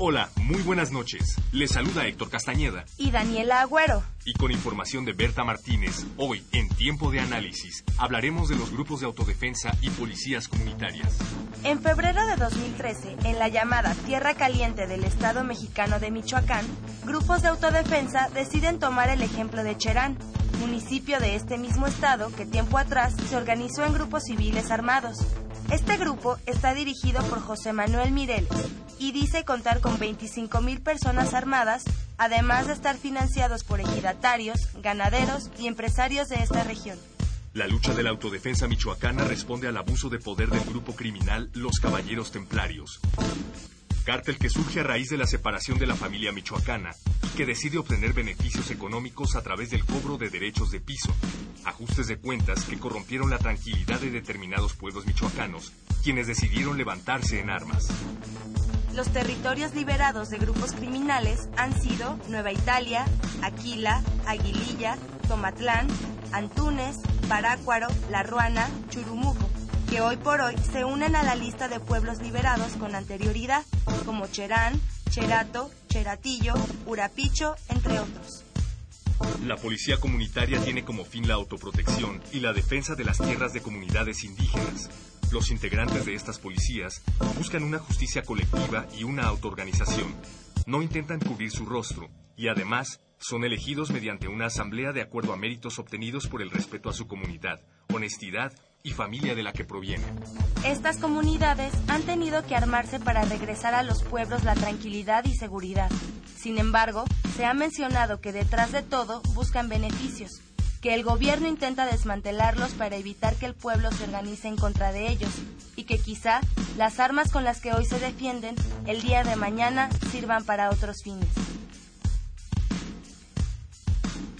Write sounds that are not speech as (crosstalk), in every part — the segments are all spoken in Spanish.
Hola, muy buenas noches. Les saluda Héctor Castañeda. Y Daniela Agüero. Y con información de Berta Martínez, hoy, en Tiempo de Análisis, hablaremos de los grupos de autodefensa y policías comunitarias. En febrero de 2013, en la llamada Tierra Caliente del Estado mexicano de Michoacán, grupos de autodefensa deciden tomar el ejemplo de Cherán, municipio de este mismo estado que tiempo atrás se organizó en grupos civiles armados. Este grupo está dirigido por José Manuel Mirel y dice contar con 25.000 personas armadas, además de estar financiados por ejidatarios, ganaderos y empresarios de esta región. La lucha de la autodefensa michoacana responde al abuso de poder del grupo criminal Los Caballeros Templarios. Cártel que surge a raíz de la separación de la familia michoacana y que decide obtener beneficios económicos a través del cobro de derechos de piso, ajustes de cuentas que corrompieron la tranquilidad de determinados pueblos michoacanos, quienes decidieron levantarse en armas. Los territorios liberados de grupos criminales han sido Nueva Italia, Aquila, Aguililla, Tomatlán, Antunes, Parácuaro, La Ruana, Churumuco que hoy por hoy se unen a la lista de pueblos liberados con anterioridad, como Cherán, Cherato, Cheratillo, Urapicho, entre otros. La policía comunitaria tiene como fin la autoprotección y la defensa de las tierras de comunidades indígenas. Los integrantes de estas policías buscan una justicia colectiva y una autoorganización. No intentan cubrir su rostro y además son elegidos mediante una asamblea de acuerdo a méritos obtenidos por el respeto a su comunidad, honestidad y familia de la que provienen. Estas comunidades han tenido que armarse para regresar a los pueblos la tranquilidad y seguridad. Sin embargo, se ha mencionado que detrás de todo buscan beneficios, que el gobierno intenta desmantelarlos para evitar que el pueblo se organice en contra de ellos y que quizá las armas con las que hoy se defienden el día de mañana sirvan para otros fines.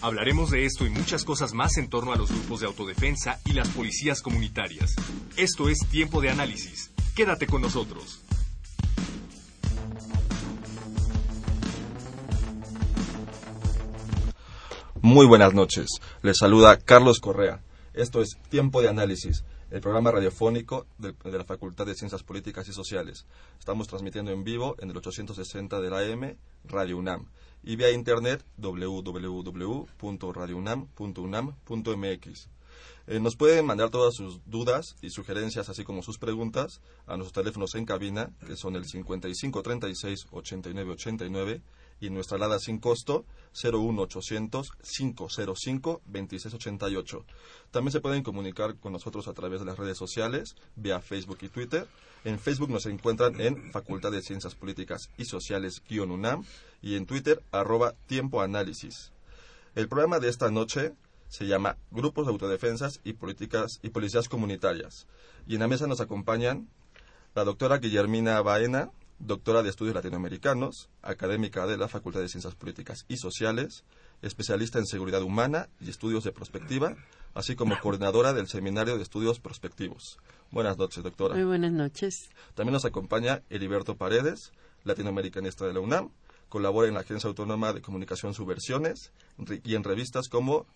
Hablaremos de esto y muchas cosas más en torno a los grupos de autodefensa y las policías comunitarias. Esto es Tiempo de Análisis. Quédate con nosotros. Muy buenas noches. Les saluda Carlos Correa. Esto es Tiempo de Análisis, el programa radiofónico de, la Facultad de Ciencias Políticas y Sociales. Estamos transmitiendo en vivo en el 860 de la AM, Radio UNAM y vía internet www.radiounam.unam.mx. Eh, nos pueden mandar todas sus dudas y sugerencias, así como sus preguntas, a nuestros teléfonos en cabina, que son el 5536-8989 y nuestra alada sin costo 01800 505 2688. También se pueden comunicar con nosotros a través de las redes sociales, vía Facebook y Twitter. En Facebook nos encuentran en Facultad de Ciencias Políticas y Sociales-UNAM y en Twitter arroba Tiempo Análisis. El programa de esta noche se llama Grupos de Autodefensas y, Políticas y Policías Comunitarias. Y en la mesa nos acompañan la doctora Guillermina Baena, doctora de Estudios Latinoamericanos, académica de la Facultad de Ciencias Políticas y Sociales, especialista en Seguridad Humana y Estudios de Prospectiva, así como coordinadora del Seminario de Estudios Prospectivos. Buenas noches, doctora. Muy buenas noches. También nos acompaña Heriberto Paredes, latinoamericanista de la UNAM, colabora en la Agencia Autónoma de Comunicación Subversiones y en revistas como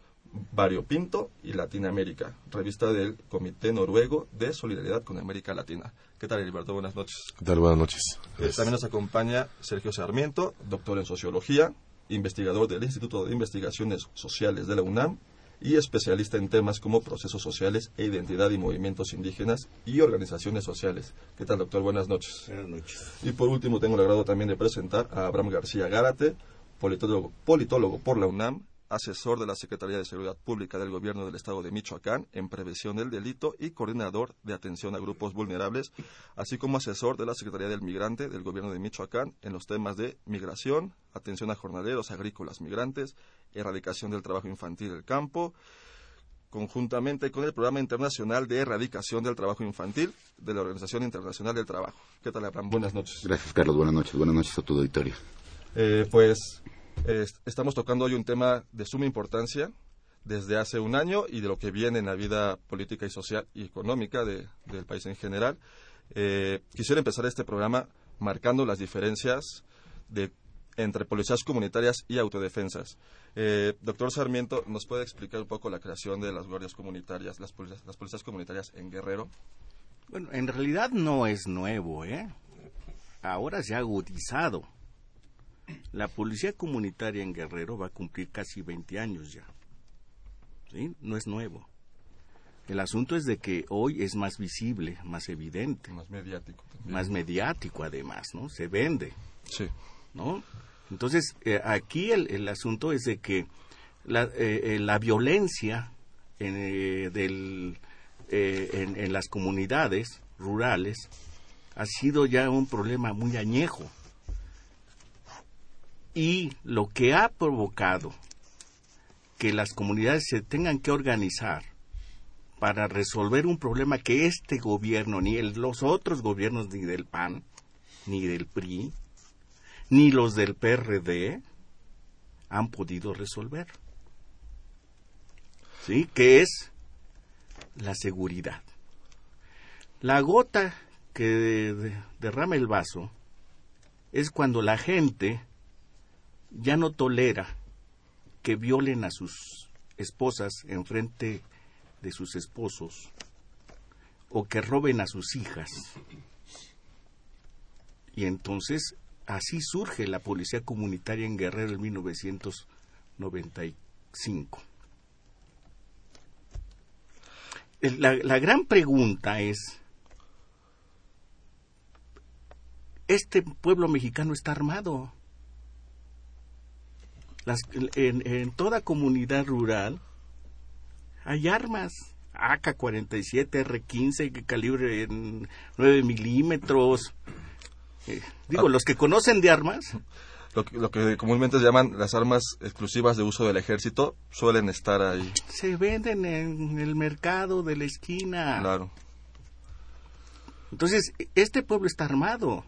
Variopinto y Latinoamérica, revista del Comité Noruego de Solidaridad con América Latina. ¿Qué tal, Heriberto? Buenas noches. ¿Qué tal? Buenas noches. Eh, también nos acompaña Sergio Sarmiento, doctor en Sociología, investigador del Instituto de Investigaciones Sociales de la UNAM y especialista en temas como procesos sociales e identidad y movimientos indígenas y organizaciones sociales. ¿Qué tal, doctor? Buenas noches. Buenas noches. Y por último, tengo el agrado también de presentar a Abraham García Gárate, politólogo, politólogo por la UNAM, asesor de la Secretaría de Seguridad Pública del Gobierno del Estado de Michoacán en prevención del delito y coordinador de atención a grupos vulnerables, así como asesor de la Secretaría del Migrante del Gobierno de Michoacán en los temas de migración, atención a jornaleros, agrícolas, migrantes, erradicación del trabajo infantil del campo, conjuntamente con el Programa Internacional de Erradicación del Trabajo Infantil de la Organización Internacional del Trabajo. ¿Qué tal, Abraham? Buenas noches. Gracias, Carlos. Buenas noches. Buenas noches a tu auditorio. Eh, pues eh, estamos tocando hoy un tema de suma importancia desde hace un año y de lo que viene en la vida política y social y económica de, del país en general. Eh, quisiera empezar este programa marcando las diferencias de, entre policías comunitarias y autodefensas. Eh, doctor Sarmiento, ¿nos puede explicar un poco la creación de las guardias comunitarias, las policías, las policías comunitarias en Guerrero? Bueno, en realidad no es nuevo, ¿eh? Ahora se ha agudizado. La policía comunitaria en Guerrero va a cumplir casi 20 años ya. ¿Sí? No es nuevo. El asunto es de que hoy es más visible, más evidente. Más mediático. También. Más mediático además, ¿no? Se vende. Sí. ¿No? Entonces, eh, aquí el, el, asunto es de que la, eh, la violencia en, eh, del, en, en las comunidades rurales ha sido ya un problema muy añejo. Y lo que ha provocado que las comunidades se tengan que organizar para resolver un problema que este gobierno, ni los otros gobiernos, ni del PAN, ni del PRI, ni los del PRD, han podido resolver. ¿Sí? Que es la seguridad. La gota que de, de, derrama el vaso es cuando la gente ya no tolera que violen a sus esposas en frente de sus esposos o que roben a sus hijas. Y entonces así surge la policía comunitaria en Guerrero en 1995. La, la gran pregunta es, ¿este pueblo mexicano está armado? Las, en, en, toda comunidad rural hay armas. AK-47, R-15, calibre en 9 milímetros. Eh, digo, ah. los que conocen de armas. Lo que, lo que, comúnmente se llaman las armas exclusivas de uso del ejército suelen estar ahí. Se venden en el mercado de la esquina. Claro. Entonces, este pueblo está armado.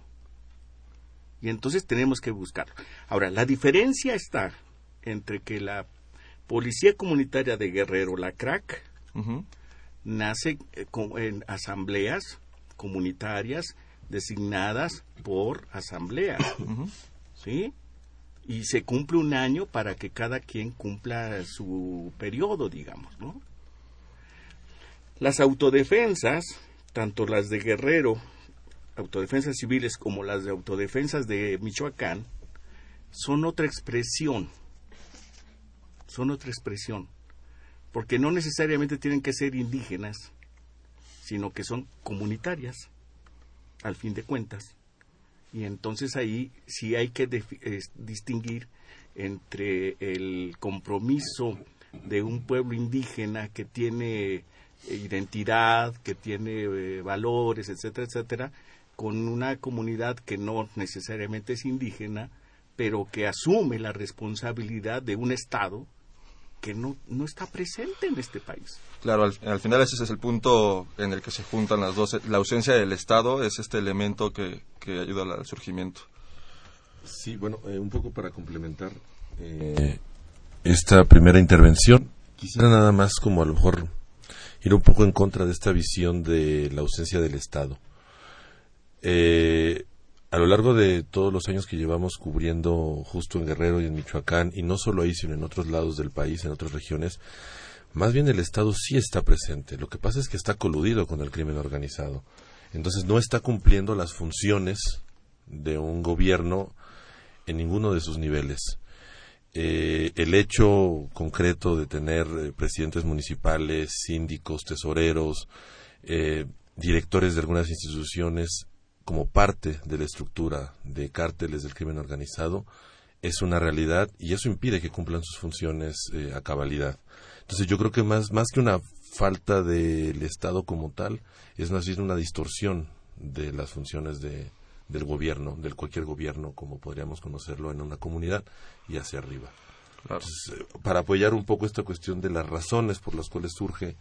Y entonces tenemos que buscarlo. Ahora, la diferencia está entre que la Policía Comunitaria de Guerrero, la CRAC, uh -huh. nace en asambleas comunitarias designadas por asamblea, uh -huh. ¿sí? Y se cumple un año para que cada quien cumpla su periodo, digamos, ¿no? Las autodefensas, tanto las de Guerrero, autodefensas civiles, como las de autodefensas de Michoacán, son otra expresión son otra expresión, porque no necesariamente tienen que ser indígenas, sino que son comunitarias, al fin de cuentas. Y entonces ahí sí hay que eh, distinguir entre el compromiso de un pueblo indígena que tiene identidad, que tiene eh, valores, etcétera, etcétera, con una comunidad que no necesariamente es indígena, pero que asume la responsabilidad de un Estado que no, no está presente en este país. Claro, al, al, final ese es el punto en el que se juntan las dos. La ausencia del Estado es este elemento que, que ayuda al surgimiento. Sí, bueno, eh, un poco para complementar eh, esta primera intervención, quisiera nada más como a lo mejor ir un poco en contra de esta visión de la ausencia del Estado. Eh, a lo largo de todos los años que llevamos cubriendo justo en Guerrero y en Michoacán, y no solo ahí, sino en otros lados del país, en otras regiones, más bien el Estado sí está presente. Lo que pasa es que está coludido con el crimen organizado. Entonces no está cumpliendo las funciones de un gobierno en ninguno de sus niveles. Eh, el hecho concreto de tener eh, presidentes municipales, síndicos, tesoreros, eh, directores de algunas instituciones como parte de la estructura de cárteles del crimen organizado es una realidad y eso impide que cumplan sus funciones eh, a cabalidad. Entonces yo creo que más, más que una falta del Estado como tal, es más bien una distorsión de las funciones de, del gobierno, del cualquier gobierno como podríamos conocerlo en una comunidad y hacia arriba. Entonces, eh, para apoyar un poco esta cuestión de las razones por las cuales surge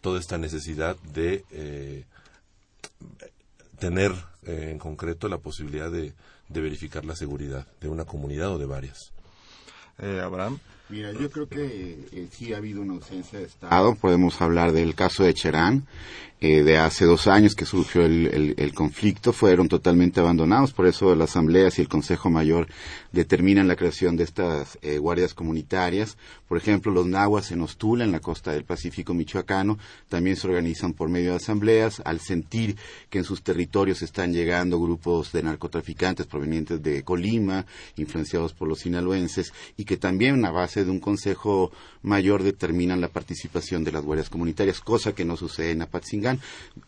toda esta necesidad de eh, tener eh, en concreto la posibilidad de, de, verificar la seguridad de una comunidad o de varias. Abraham. Mira, yo creo que sí ha habido una ausencia de Estado. Podemos hablar del caso de Cherán, eh, de hace dos años que surgió el, el, conflicto fueron totalmente abandonados. Por eso las asambleas y el Consejo Mayor determinan la creación de estas eh, guardias comunitarias. Por ejemplo, los nahuas en Ostula, en la costa del Pacífico michoacano, también se organizan por medio de asambleas al sentir que en sus territorios están llegando grupos de narcotraficantes provenientes de Colima, influenciados por los sinaloenses, y que también a base de un Consejo Mayor determinan la participación de las guardias comunitarias, cosa que no sucede en Apatzingán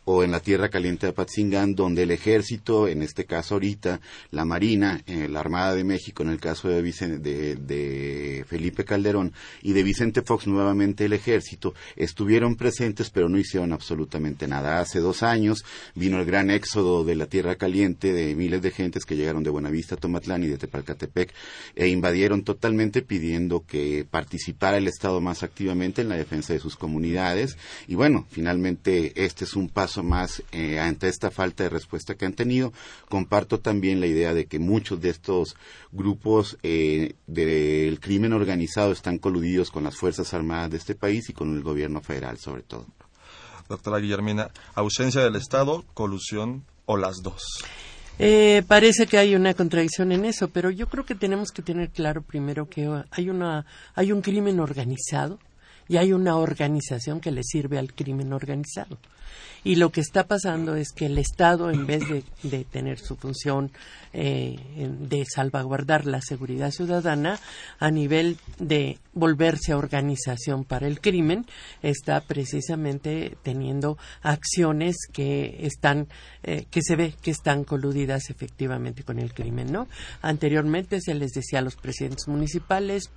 o en la Tierra Caliente de Apatzingán, donde el ejército, en este caso ahorita, la Marina, eh, la Armada de México, en el caso de, de, Felipe Calderón, y de Vicente Fox, nuevamente el ejército, estuvieron presentes, pero no hicieron absolutamente nada. Hace dos años vino el gran éxodo de la Tierra Caliente de miles de gentes que llegaron de Buenavista, Tomatlán y de Tepalcatepec e invadieron totalmente pidiendo que participara el Estado más activamente en la defensa de sus comunidades. Y bueno, finalmente este es un paso más eh, ante esta falta de respuesta que han tenido. Comparto también la idea de que muchos de estos grupos eh, del crimen organizado están coludidos con las Fuerzas Armadas de este país y con el gobierno federal sobre todo. Doctora Guillermina, ausencia del Estado, colusión o las dos. Eh, parece que hay una contradicción en eso, pero yo creo que tenemos que tener claro primero que hay, una, hay un crimen organizado y hay una organización que le sirve al crimen organizado. Y lo que está pasando es que el Estado, en vez de, tener su función eh, de salvaguardar la seguridad ciudadana, a nivel de volverse a organización para el crimen, está precisamente teniendo acciones que están, eh, que se ve que están coludidas efectivamente con el crimen, ¿no? Anteriormente se les decía a los presidentes municipales,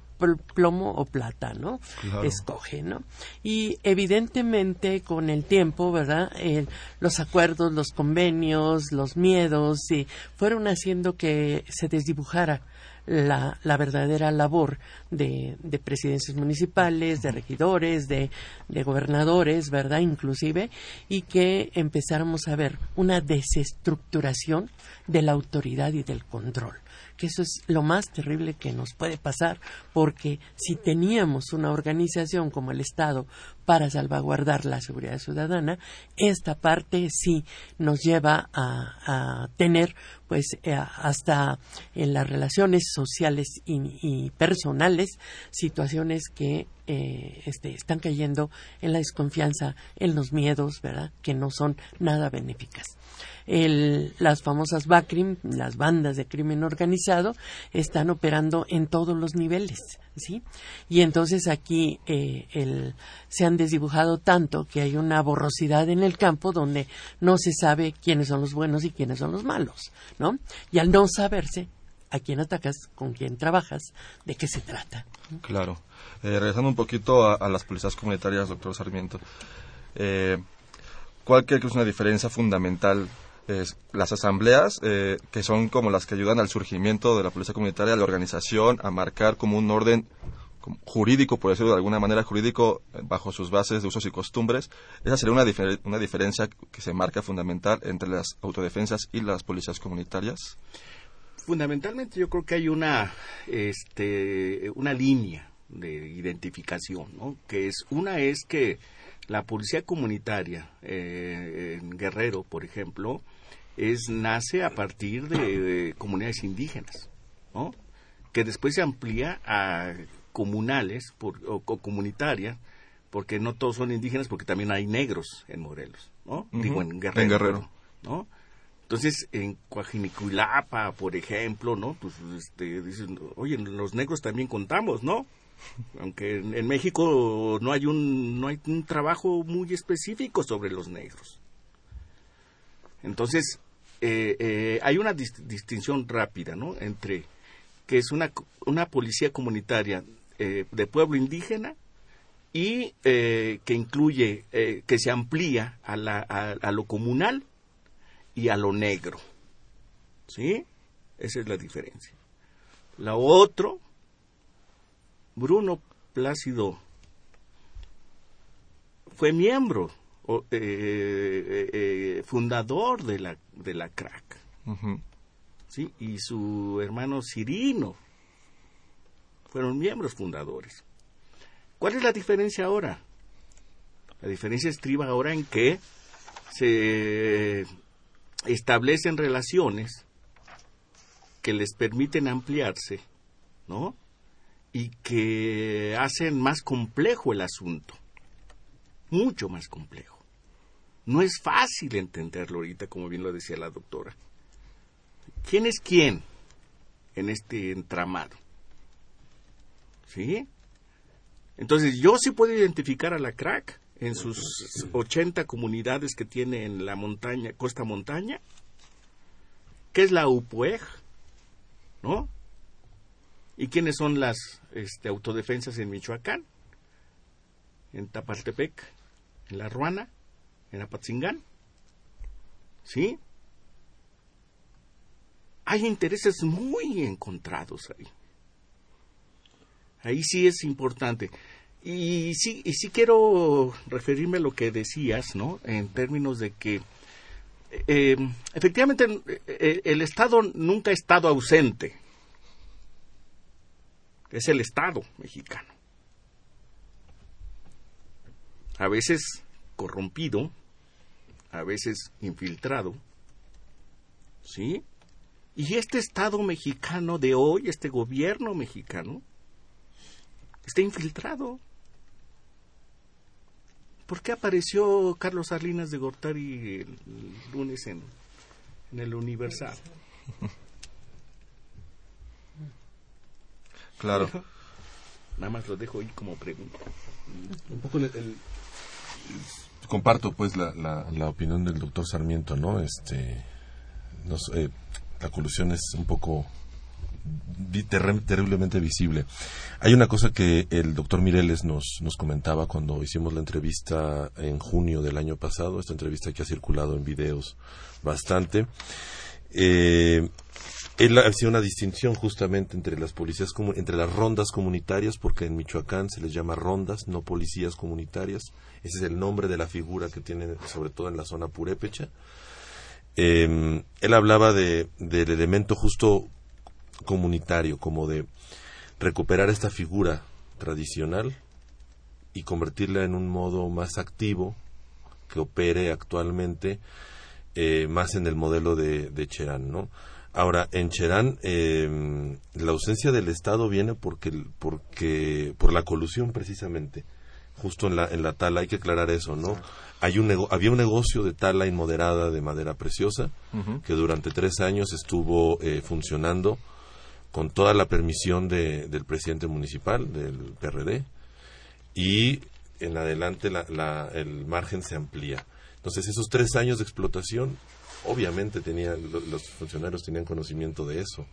plomo o plata, ¿no? Escoge, ¿no? Y evidentemente con el tiempo, ¿verdad? Los acuerdos, los convenios, los miedos, y fueron haciendo que se desdibujara la, la verdadera labor de, de, presidencias municipales, de regidores, de, de, gobernadores, ¿verdad? Inclusive, y que empezáramos a ver una desestructuración de la autoridad y del control que eso es lo más terrible que nos puede pasar, porque si teníamos una organización como el Estado para salvaguardar la seguridad ciudadana, esta parte sí nos lleva a, tener, pues, eh, hasta en las relaciones sociales y, personales, situaciones que eh, este, están cayendo en la desconfianza, en los miedos, ¿verdad?, que no son nada benéficas las famosas BACRIM, las bandas de crimen organizado, están operando en todos los niveles. ¿Sí? Y entonces aquí eh, se han desdibujado tanto que hay una borrosidad en el campo donde no se sabe quiénes son los buenos y quiénes son los malos, ¿no? Y al no saberse a quién atacas, con quién trabajas, de qué se trata. Claro. Eh, regresando un poquito a, las policías comunitarias, doctor Sarmiento, eh, ¿cuál cree que es una diferencia fundamental las asambleas, eh, que son como las que ayudan al surgimiento de la policía comunitaria, a la organización, a marcar como un orden jurídico, por decirlo de alguna manera jurídico, eh, bajo sus bases de usos y costumbres. Esa sería una, una diferencia que se marca fundamental entre las autodefensas y las policías comunitarias. Fundamentalmente yo creo que hay una, este, una línea de identificación, ¿no? que es una es que la policía comunitaria eh, en Guerrero, por ejemplo, es nace a partir de, comunidades indígenas, ¿no? que después se amplía a comunales o, comunitarias, porque no todos son indígenas, porque también hay negros en Morelos, ¿no? Digo, en Guerrero. ¿no? Entonces, en Coajinicuilapa, por ejemplo, ¿no? Pues, este, dicen, oye, los negros también contamos, ¿no? Aunque en, México no hay un, no hay un trabajo muy específico sobre los negros. Entonces, eh, eh, hay una distinción rápida, ¿no? Entre que es una, una policía comunitaria eh, de pueblo indígena y que incluye, que se amplía a, la, a, lo comunal y a lo negro. ¿Sí? Esa es la diferencia. La otro, Bruno Plácido fue miembro, o, eh, eh, eh, fundador de la, de la CRAC. ¿sí? Y su hermano Cirino fueron miembros fundadores. ¿Cuál es la diferencia ahora? La diferencia estriba ahora en que se establecen relaciones que les permiten ampliarse, ¿no? Y que hacen más complejo el asunto, mucho más complejo. No es fácil entenderlo ahorita, como bien lo decía la doctora. ¿Quién es quién en este entramado? ¿Sí? Entonces, yo sí puedo identificar a la crack en sus 80 comunidades que tiene en la montaña, costa montaña. ¿Qué es la UPUEG? ¿No? ¿Y quiénes son las este, autodefensas en Michoacán? En Tapaltepec, en La Ruana, en Apatzingán. ¿Sí? Hay intereses muy encontrados ahí. Ahí sí es importante. Y sí, y sí quiero referirme a lo que decías, ¿no? En términos de que eh, efectivamente eh, el Estado nunca ha estado ausente. Es el Estado mexicano. A veces corrompido, a veces infiltrado, ¿sí? Y este Estado mexicano de hoy, este gobierno mexicano, está infiltrado. ¿Por qué apareció Carlos Salinas de Gortari el lunes en, el Universal? Claro. Nada más lo dejo ahí como pregunta. Un poco comparto pues la, la, opinión del doctor Sarmiento, ¿no? Este, eh, la colusión es un poco terriblemente visible. Hay una cosa que el doctor Mireles nos, nos comentaba cuando hicimos la entrevista en junio del año pasado, esta entrevista que ha circulado en videos bastante. Eh, él hacía una distinción justamente entre las policías, entre las rondas comunitarias, porque en Michoacán se les llama rondas, no policías comunitarias. Ese es el nombre de la figura que tiene, sobre todo en la zona purépecha. Eh, él hablaba de, del elemento justo comunitario, como de recuperar esta figura tradicional y convertirla en un modo más activo que opere actualmente eh, más en el modelo de, de Cherán, ¿no? Ahora, en Cherán, eh, la ausencia del Estado viene porque, porque, por la colusión precisamente, justo en la, en la tala, hay que aclarar eso, ¿no? Hay un había un negocio de tala inmoderada de madera preciosa que durante tres años estuvo eh, funcionando con toda la permisión de, del presidente municipal, del PRD, y en adelante la, el margen se amplía. Entonces, esos tres años de explotación, obviamente tenía, los funcionarios tenían conocimiento de eso.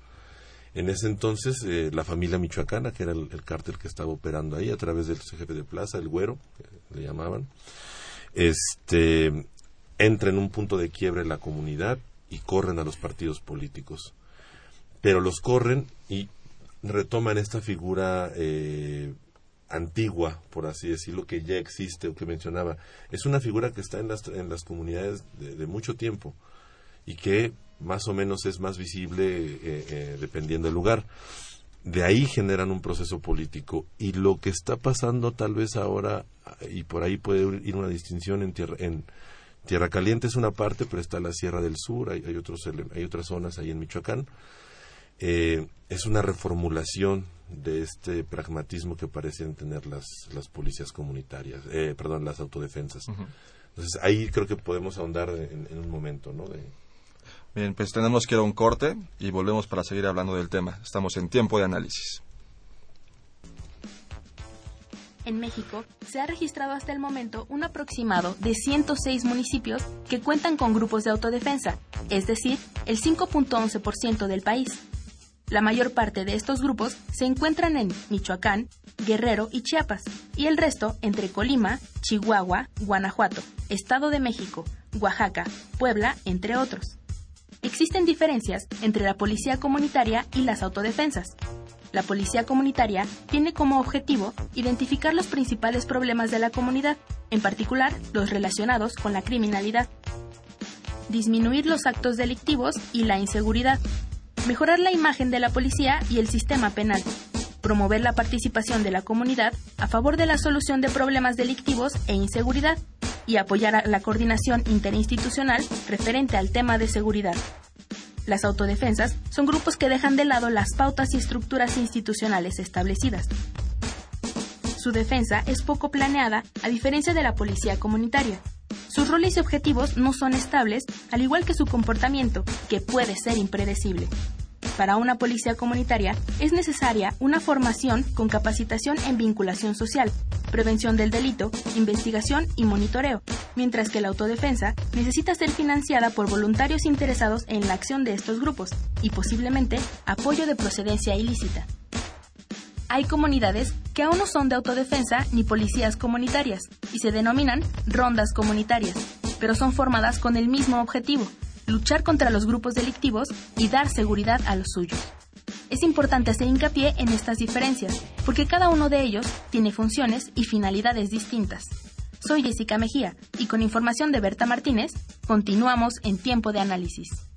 En ese entonces, eh, la familia michoacana, que era el, cártel que estaba operando ahí a través del jefe de plaza, el güero, le llamaban, este, entra en un punto de quiebre la comunidad y corren a los partidos políticos pero los corren y retoman esta figura eh, antigua, por así decirlo, que ya existe o que mencionaba. Es una figura que está en las, en las comunidades de, mucho tiempo y que más o menos es más visible eh, eh, dependiendo del lugar. De ahí generan un proceso político y lo que está pasando tal vez ahora, y por ahí puede ir una distinción en tierra, en tierra Caliente es una parte, pero está la Sierra del Sur, hay, hay, otros, hay otras zonas ahí en Michoacán, eh, es una reformulación de este pragmatismo que parecen tener las, las policías comunitarias, eh, perdón, las autodefensas. Entonces ahí creo que podemos ahondar en, un momento, ¿no? Bien, pues tenemos que ir a un corte y volvemos para seguir hablando del tema. Estamos en tiempo de análisis. En México se ha registrado hasta el momento un aproximado de 106 municipios que cuentan con grupos de autodefensa, es decir, el 5.11% del país. La mayor parte de estos grupos se encuentran en Michoacán, Guerrero y Chiapas, y el resto entre Colima, Chihuahua, Guanajuato, Estado de México, Oaxaca, Puebla, entre otros. Existen diferencias entre la policía comunitaria y las autodefensas. La policía comunitaria tiene como objetivo identificar los principales problemas de la comunidad, en particular los relacionados con la criminalidad, disminuir los actos delictivos y la inseguridad, mejorar la imagen de la policía y el sistema penal, promover la participación de la comunidad a favor de la solución de problemas delictivos e inseguridad y apoyar la coordinación interinstitucional referente al tema de seguridad. Las autodefensas son grupos que dejan de lado las pautas y estructuras institucionales establecidas. Su defensa es poco planeada, a diferencia de la policía comunitaria. Sus roles y objetivos no son estables, al igual que su comportamiento, que puede ser impredecible. Para una policía comunitaria es necesaria una formación con capacitación en vinculación social, prevención del delito, investigación y monitoreo, mientras que la autodefensa necesita ser financiada por voluntarios interesados en la acción de estos grupos y posiblemente apoyo de procedencia ilícita. Hay comunidades que aún no son de autodefensa ni policías comunitarias y se denominan rondas comunitarias, pero son formadas con el mismo objetivo, luchar contra los grupos delictivos y dar seguridad a los suyos. Es importante hacer hincapié en estas diferencias, porque cada uno de ellos tiene funciones y finalidades distintas. Soy Jessica Mejía y con información de Berta Martínez, continuamos en tiempo de análisis.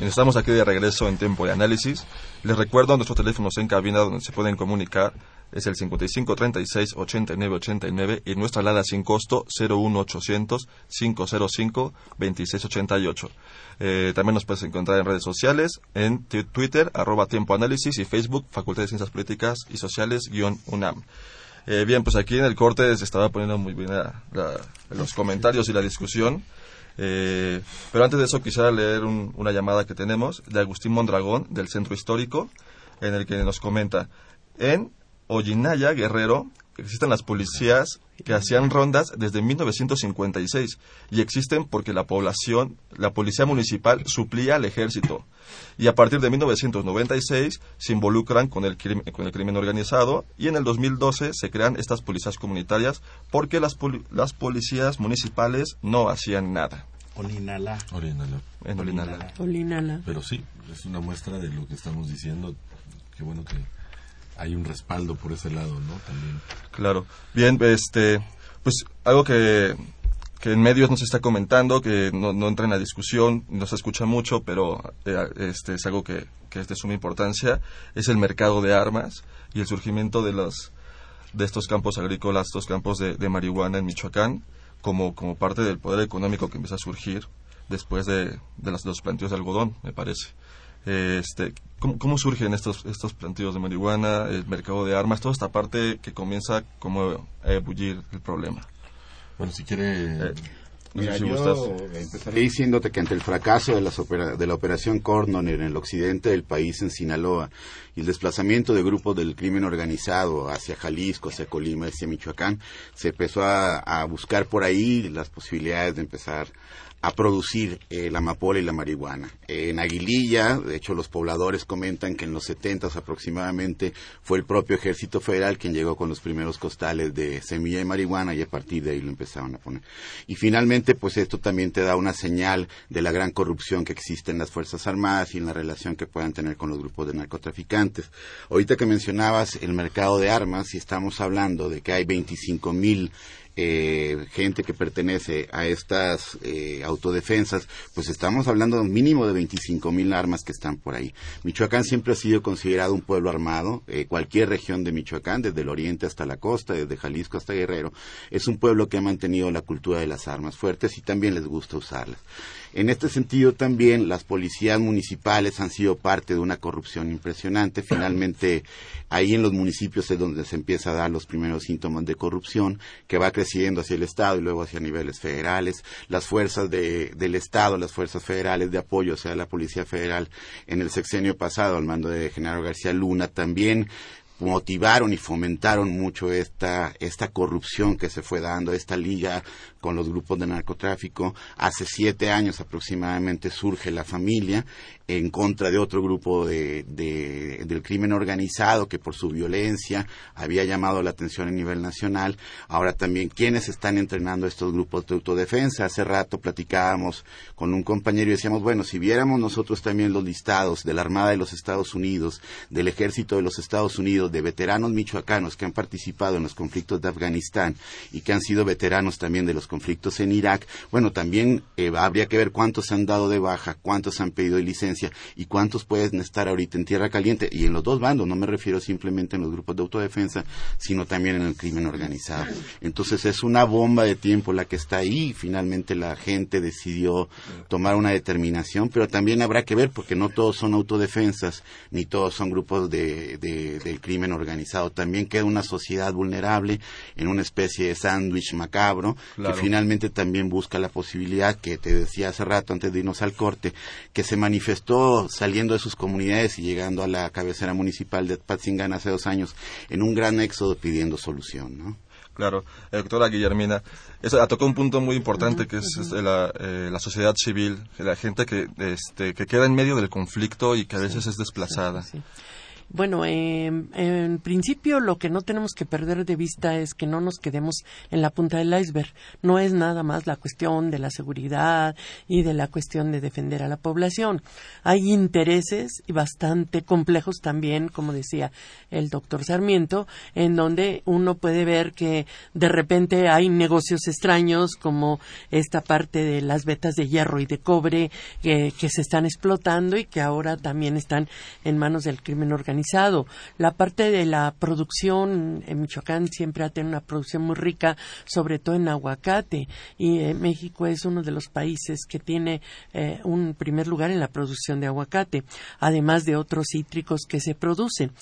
Estamos aquí de regreso en tiempo de análisis. Les recuerdo nuestros teléfonos en cabina donde se pueden comunicar es el 55 36 89 89 y nuestra alada sin costo 01800 505 26 88. también nos puedes encontrar en redes sociales, en Twitter, arroba Tiempo y Facebook, Facultad de Ciencias Políticas y Sociales, guion UNAM. Eh, bien, pues aquí en el corte se estaba poniendo muy bien los comentarios y la discusión. Eh, pero antes de eso quisiera leer una llamada que tenemos de Agustín Mondragón del Centro Histórico, en el que nos comenta, en Ollinaya, Guerrero, existen las policías que hacían rondas desde 1956 y existen porque la población, la policía municipal suplía al ejército y a partir de 1996 se involucran con el, crimen, con el crimen organizado y en el 2012 se crean estas policías comunitarias porque las, las policías municipales no hacían nada. Olinala. Olinala. En Olinala. Olinala. Pero sí, es una muestra de lo que estamos diciendo. Qué bueno que hay un respaldo por ese lado, ¿no? También. Claro. Bien, este, pues algo que, que en medios no se está comentando, que no, no entra en la discusión, no se escucha mucho, pero eh, este es algo que, que es de suma importancia, es el mercado de armas y el surgimiento de los de estos campos agrícolas, estos campos de, marihuana en Michoacán, como, como parte del poder económico que empieza a surgir después de, de los plantíos de algodón, me parece este, ¿cómo, surgen estos, estos plantíos de marihuana, el mercado de armas, toda esta parte que comienza como a ebullir el problema? Bueno, si quiere... Eh, mira, yo empezaré diciéndote que ante el fracaso de, las de la operación Cordon en el occidente del país, en Sinaloa, y el desplazamiento de grupos del crimen organizado hacia Jalisco, hacia Colima, hacia Michoacán, se empezó a, a buscar por ahí las posibilidades de empezar a producir eh, la amapola y la marihuana. en Aguililla, de hecho, los pobladores comentan que en los 70 aproximadamente fue el propio Ejército Federal quien llegó con los primeros costales de semilla de marihuana y a partir de ahí lo empezaron a poner. Y finalmente, pues esto también te da una señal de la gran corrupción que existe en las Fuerzas Armadas y en la relación que puedan tener con los grupos de narcotraficantes. Ahorita que mencionabas el mercado de armas, y estamos hablando de que hay 25 mil eh, gente que pertenece a estas eh, autodefensas, pues estamos hablando de un mínimo de 25 mil armas que están por ahí. Michoacán siempre ha sido considerado un pueblo armado, eh, cualquier región de Michoacán, desde el oriente hasta la costa, desde Jalisco hasta Guerrero, es un pueblo que ha mantenido la cultura de las armas fuertes y también les gusta usarlas. En este sentido también las policías municipales han sido parte de una corrupción impresionante. Finalmente, ahí en los municipios es donde se empieza a dar los primeros síntomas de corrupción, que va creciendo hacia el Estado y luego hacia niveles federales. Las fuerzas del Estado, las fuerzas federales de apoyo, o sea, la Policía Federal, en el sexenio pasado, al mando de Genaro García Luna, también motivaron y fomentaron mucho esta, esta corrupción que se fue dando, esta liga con los grupos de narcotráfico. Hace siete años aproximadamente surge la familia en contra de otro grupo de, del crimen organizado que por su violencia había llamado la atención a nivel nacional. Ahora también, ¿quiénes están entrenando estos grupos de autodefensa? Hace rato platicábamos con un compañero y decíamos, bueno, si viéramos nosotros también los listados de la Armada de los Estados Unidos, del Ejército de los Estados Unidos, de veteranos michoacanos que han participado en los conflictos de Afganistán y que han sido veteranos también de los conflictos en Irak, bueno, también eh, habría que ver cuántos han dado de baja, cuántos han pedido licencia y cuántos pueden estar ahorita en tierra caliente y en los dos bandos, no me refiero simplemente en los grupos de autodefensa, sino también en el crimen organizado. Entonces es una bomba de tiempo la que está ahí, finalmente la gente decidió tomar una determinación, pero también habrá que ver porque no todos son autodefensas ni todos son grupos de, del crimen organizado. También queda una sociedad vulnerable en una especie de sándwich macabro que finalmente también busca la posibilidad que te decía hace rato antes de irnos al corte, que se manifestó saliendo de sus comunidades y llegando a la cabecera municipal de Patzingán hace dos años en un gran éxodo pidiendo solución, ¿no? Claro, eh, doctora Guillermina, eso tocó un punto muy importante que es, la, eh, la, sociedad civil, la gente que, este, que queda en medio del conflicto y que a veces es desplazada. Bueno, en principio lo que no tenemos que perder de vista es que no nos quedemos en la punta del iceberg. No es nada más la cuestión de la seguridad y de la cuestión de defender a la población. Hay intereses y bastante complejos también, como decía el doctor Sarmiento, en donde uno puede ver que de repente hay negocios extraños como esta parte de las vetas de hierro y de cobre que se están explotando y que ahora también están en manos del crimen organizado la parte de la producción en Michoacán siempre ha tenido una producción muy rica, sobre todo en aguacate, y eh, México es uno de los países que tiene eh, un primer lugar en la producción de aguacate, además de otros cítricos que se producen.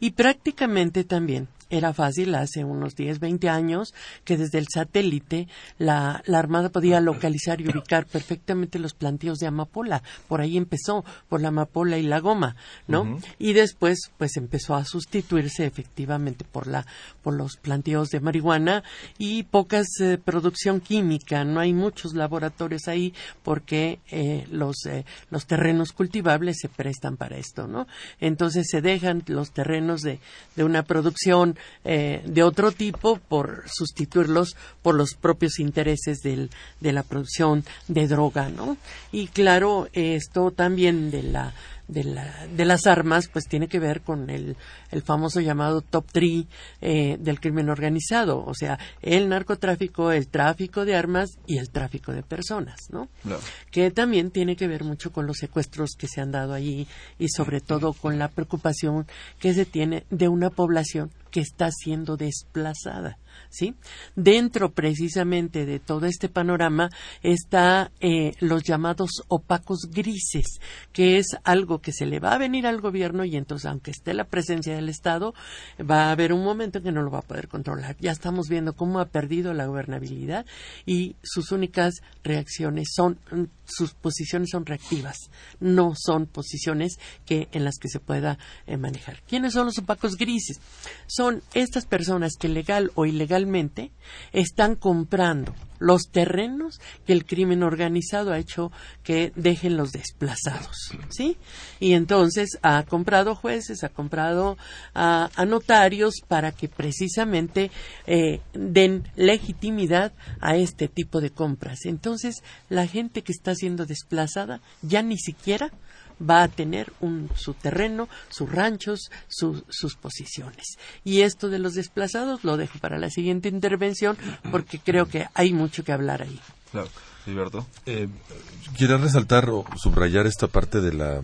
Y prácticamente también era fácil hace unos 10, 20 años que desde el satélite la, Armada podía localizar y ubicar perfectamente los plantíos de amapola. Por ahí empezó, por la amapola y la goma, ¿no? Y después, pues empezó a sustituirse efectivamente por la, por los plantíos de marihuana y pocas eh, producción química. No hay muchos laboratorios ahí porque eh, los, eh, los terrenos cultivables se prestan para esto, ¿no? Entonces se dejan los terrenos de, una producción eh, de otro tipo por sustituirlos por los propios intereses del, de la producción de droga, ¿no? Y claro, esto también de la de, la, de, las armas, pues tiene que ver con el, el famoso llamado top three eh, del crimen organizado, o sea, el narcotráfico, el tráfico de armas y el tráfico de personas, ¿no? Que también tiene que ver mucho con los secuestros que se han dado allí y sobre todo con la preocupación que se tiene de una población que está siendo desplazada. ¿sí? Dentro precisamente de todo este panorama está eh, los llamados opacos grises, que es algo que se le va a venir al gobierno y entonces aunque esté la presencia del Estado, va a haber un momento en que no lo va a poder controlar. Ya estamos viendo cómo ha perdido la gobernabilidad y sus únicas reacciones son sus posiciones son reactivas, no son posiciones que en las que se pueda eh, manejar. ¿Quiénes son los opacos grises? Estas personas que legal o ilegalmente están comprando los terrenos que el crimen organizado ha hecho que dejen los desplazados, ¿sí? Y entonces ha comprado jueces, ha comprado a, notarios para que precisamente eh, den legitimidad a este tipo de compras. Entonces, la gente que está siendo desplazada ya ni siquiera va a tener un, su terreno, sus ranchos, sus posiciones. Y esto de los desplazados lo dejo para la siguiente intervención porque creo que hay mucho que hablar ahí. Claro. Eh, quiero resaltar o subrayar esta parte de la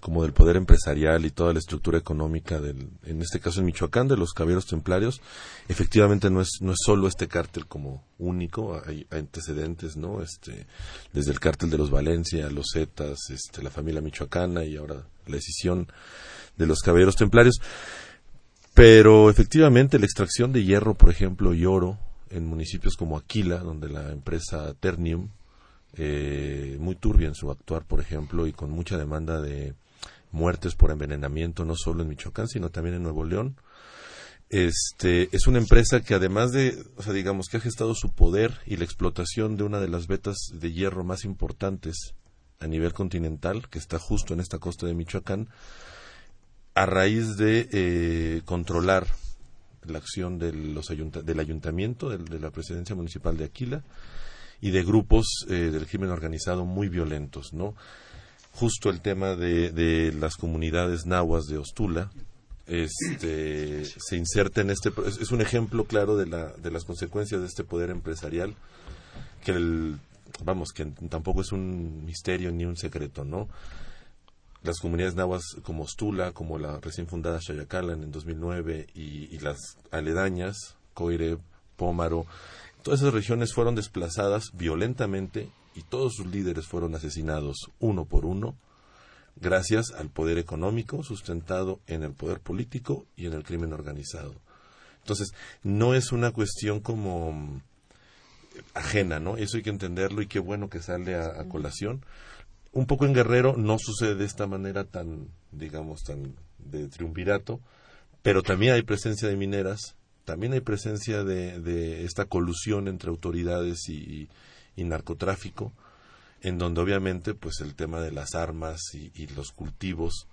como del poder empresarial y toda la estructura económica del, en este caso en Michoacán, de los caballeros templarios, efectivamente no es, no es solo este cártel como único, hay, antecedentes, ¿no? Este, desde el cártel de los Valencia, los Zetas, este, la familia michoacana y ahora la decisión de los caballeros templarios. Pero efectivamente la extracción de hierro, por ejemplo, y oro en municipios como Aquila, donde la empresa Ternium, eh, muy turbia en su actuar, por ejemplo, y con mucha demanda de muertes por envenenamiento, no solo en Michoacán, sino también en Nuevo León. este es una empresa que además de, o sea, digamos que ha gestado su poder y la explotación de una de las vetas de hierro más importantes a nivel continental, que está justo en esta costa de Michoacán, a raíz de eh, controlar la acción de los del ayuntamiento, de la presidencia municipal de Aquila y de grupos eh, del crimen organizado muy violentos, ¿no? Justo el tema de, de las comunidades nahuas de Ostula, este, se inserta en este es un ejemplo claro de, la, de las consecuencias de este poder empresarial que el, vamos que tampoco es un misterio ni un secreto no las comunidades nahuas como Ostula como la recién fundada Chayacalan en 2009 y, y las aledañas Coire Pómaro todas esas regiones fueron desplazadas violentamente y todos sus líderes fueron asesinados uno por uno gracias al poder económico sustentado en el poder político y en el crimen organizado. Entonces, no es una cuestión como mm, ajena, ¿no? Eso hay que entenderlo y qué bueno que sale a, colación. Un poco en Guerrero no sucede de esta manera tan, digamos, tan de triunvirato, pero también hay presencia de mineras, también hay presencia de, de esta colusión entre autoridades y narcotráfico en donde obviamente pues el tema de las armas y, los cultivos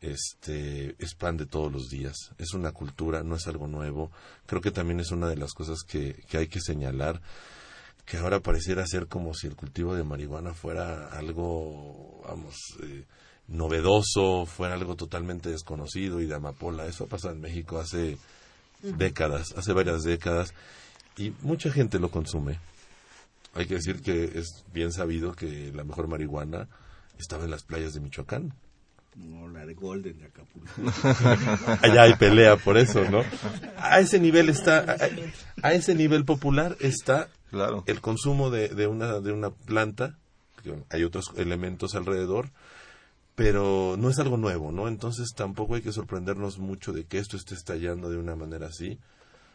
este es pan de todos los días. Es una cultura no es algo nuevo. Creo que también es una de las cosas que, hay que señalar que ahora pareciera ser como si el cultivo de marihuana fuera algo vamos eh, novedoso fuera algo totalmente desconocido y de amapola. Eso ha pasado en México hace décadas hace varias décadas y mucha gente lo consume hay que decir que es bien sabido que la mejor marihuana estaba en las playas de Michoacán. No, la de Golden de Acapulco. (laughs) Allá hay pelea por eso, ¿no? A ese nivel está, a, ese nivel popular está claro. el consumo de, de, una, de una planta, hay otros elementos alrededor, pero no es algo nuevo, ¿no? Entonces tampoco hay que sorprendernos mucho de que esto esté estallando de una manera así.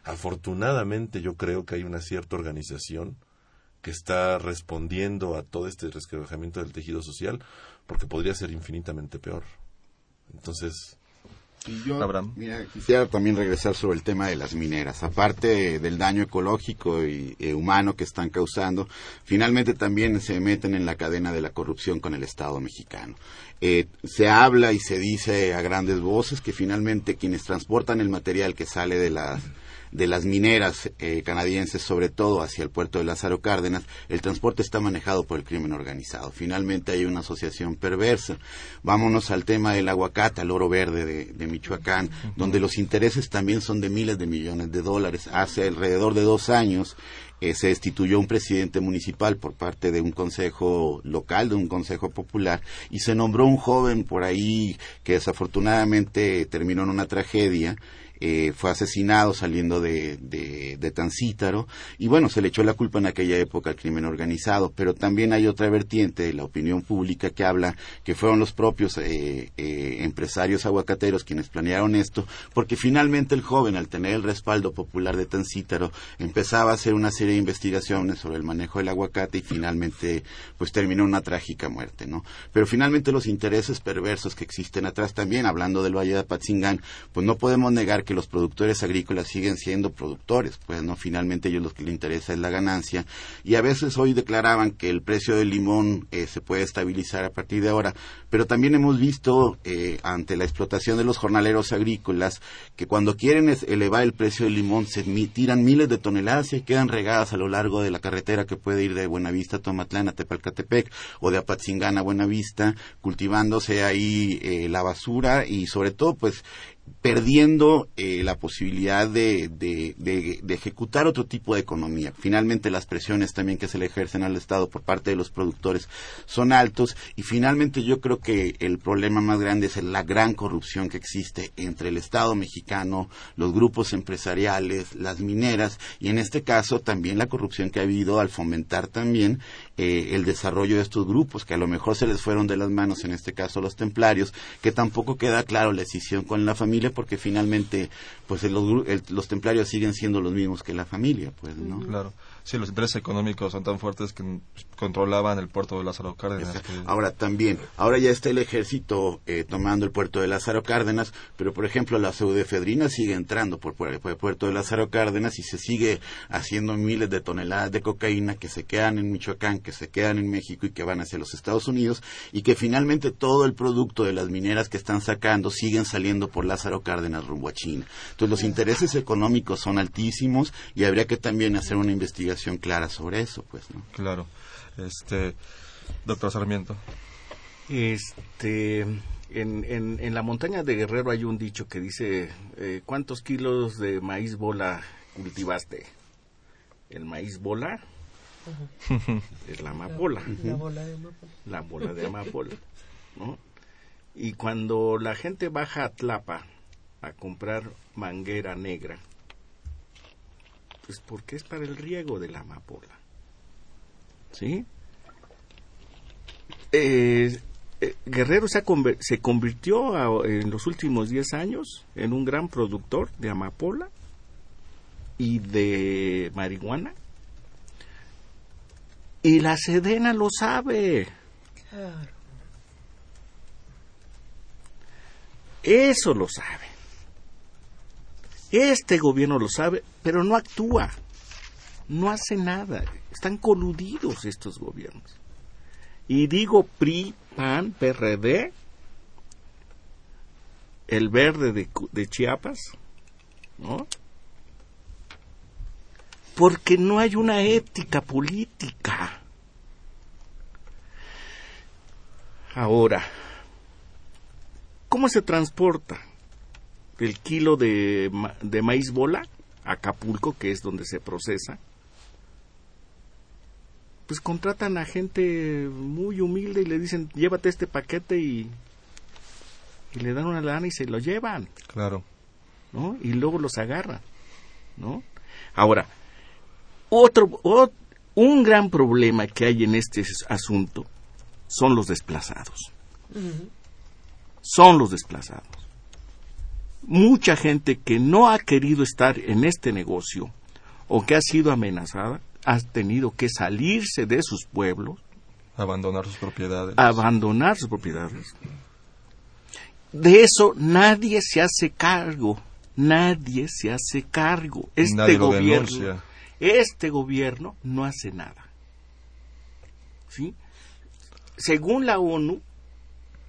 Afortunadamente yo creo que hay una cierta organización que está respondiendo a todo este resquebrajamiento del tejido social, porque podría ser infinitamente peor. Entonces, y yo quisiera también regresar sobre el tema de las mineras. Aparte del daño ecológico y eh, humano que están causando, finalmente también se meten en la cadena de la corrupción con el Estado mexicano. Eh, se habla y se dice a grandes voces que finalmente quienes transportan el material que sale de las de las mineras eh, canadienses, sobre todo hacia el puerto de Lázaro Cárdenas, el transporte está manejado por el crimen organizado. Finalmente hay una asociación perversa. Vámonos al tema del aguacate, al oro verde de, Michoacán, donde los intereses también son de miles de millones de dólares. Hace alrededor de dos años eh, se destituyó un presidente municipal por parte de un consejo local, de un consejo popular, y se nombró un joven por ahí que desafortunadamente terminó en una tragedia eh, fue asesinado saliendo de, de, de, Tancítaro y bueno, se le echó la culpa en aquella época al crimen organizado, pero también hay otra vertiente de la opinión pública que habla que fueron los propios eh, eh, empresarios aguacateros quienes planearon esto, porque finalmente el joven, al tener el respaldo popular de Tancítaro, empezaba a hacer una serie de investigaciones sobre el manejo del aguacate y finalmente pues terminó una trágica muerte, ¿no? Pero finalmente los intereses perversos que existen atrás también, hablando del Valle de Apatzingán, pues no podemos negar que los productores agrícolas siguen siendo productores, pues no finalmente ellos lo que les interesa es la ganancia. Y a veces hoy declaraban que el precio del limón eh, se puede estabilizar a partir de ahora, pero también hemos visto eh, ante la explotación de los jornaleros agrícolas que cuando quieren elevar el precio del limón se tiran miles de toneladas y quedan regadas a lo largo de la carretera que puede ir de Buenavista a Tomatlán a Tepalcatepec o de Apatzingán a Buenavista, cultivándose ahí eh, la basura y sobre todo pues perdiendo eh, la posibilidad de, de, ejecutar otro tipo de economía. Finalmente las presiones también que se le ejercen al Estado por parte de los productores son altos y finalmente yo creo que el problema más grande es la gran corrupción que existe entre el Estado mexicano, los grupos empresariales, las mineras y en este caso también la corrupción que ha habido al fomentar también eh, el desarrollo de estos grupos que a lo mejor se les fueron de las manos, en este caso los templarios, que tampoco queda claro la decisión con la familia porque finalmente pues los, los templarios siguen siendo los mismos que la familia, pues, ¿no? Claro. Sí, los intereses económicos son tan fuertes que controlaban el puerto de Lázaro Cárdenas. Ahora también, ahora ya está el ejército eh, tomando el puerto de Lázaro Cárdenas, pero por ejemplo la pseudefedrina sigue entrando por, por, el puerto de Lázaro Cárdenas y se sigue haciendo miles de toneladas de cocaína que se quedan en Michoacán, que se quedan en México y que van hacia los Estados Unidos y que finalmente todo el producto de las mineras que están sacando siguen saliendo por Lázaro Cárdenas rumbo a China. Entonces los intereses económicos son altísimos y habría que también hacer una investigación clara sobre eso, pues, ¿no? Claro. Este, doctor Sarmiento. Este, en, en, en la montaña de Guerrero hay un dicho que dice, eh, ¿cuántos kilos de maíz bola cultivaste? El maíz bola es la amapola. La bola de amapola. La bola de amapola, ¿no? Y cuando la gente baja a Tlapa a comprar manguera negra, pues porque es para el riego de la amapola. ¿Sí? Eh, eh, Guerrero se, se convirtió en los últimos 10 años en un gran productor de amapola y de marihuana. Y la Sedena lo sabe. Claro. Eso lo sabe. Este gobierno lo sabe, pero no actúa. No hace nada. Están coludidos estos gobiernos. Y digo PRI, PAN, PRD, el verde de, Chiapas, ¿no? Porque no hay una ética política. Ahora, ¿cómo se transporta? El kilo de, de maíz bola a Acapulco, que es donde se procesa, pues contratan a gente muy humilde y le dicen, llévate este paquete y, y le dan una lana y se lo llevan. Claro. ¿No? Y luego los agarran, ¿no? Ahora, otro, un gran problema que hay en este asunto son los desplazados. Son los desplazados mucha gente que no ha querido estar en este negocio o que ha sido amenazada ha tenido que salirse de sus pueblos. Abandonar sus propiedades. Abandonar sus propiedades. De eso nadie se hace cargo. Nadie se hace cargo. Este gobierno, este gobierno no hace nada. ¿Sí? Según la ONU,